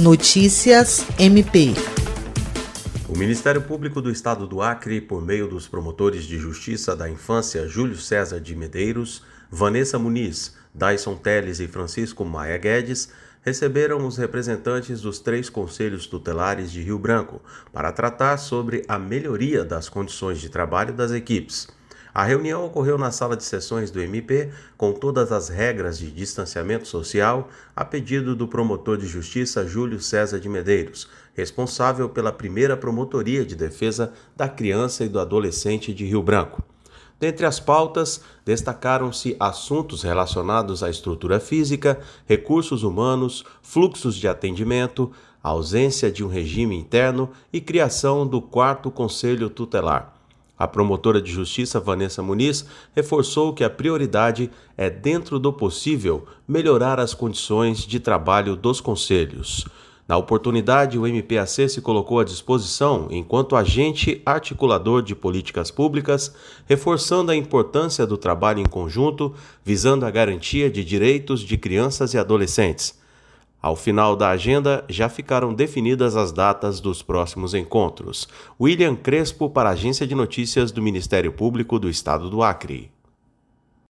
Notícias MP. O Ministério Público do Estado do Acre, por meio dos promotores de justiça da infância Júlio César de Medeiros, Vanessa Muniz, Dyson Teles e Francisco Maia Guedes, receberam os representantes dos três conselhos tutelares de Rio Branco para tratar sobre a melhoria das condições de trabalho das equipes. A reunião ocorreu na sala de sessões do MP, com todas as regras de distanciamento social, a pedido do promotor de justiça Júlio César de Medeiros, responsável pela primeira promotoria de defesa da criança e do adolescente de Rio Branco. Dentre as pautas, destacaram-se assuntos relacionados à estrutura física, recursos humanos, fluxos de atendimento, ausência de um regime interno e criação do quarto conselho tutelar. A promotora de justiça Vanessa Muniz reforçou que a prioridade é, dentro do possível, melhorar as condições de trabalho dos conselhos. Na oportunidade, o MPAC se colocou à disposição enquanto agente articulador de políticas públicas, reforçando a importância do trabalho em conjunto, visando a garantia de direitos de crianças e adolescentes. Ao final da agenda, já ficaram definidas as datas dos próximos encontros. William Crespo, para a Agência de Notícias do Ministério Público do Estado do Acre.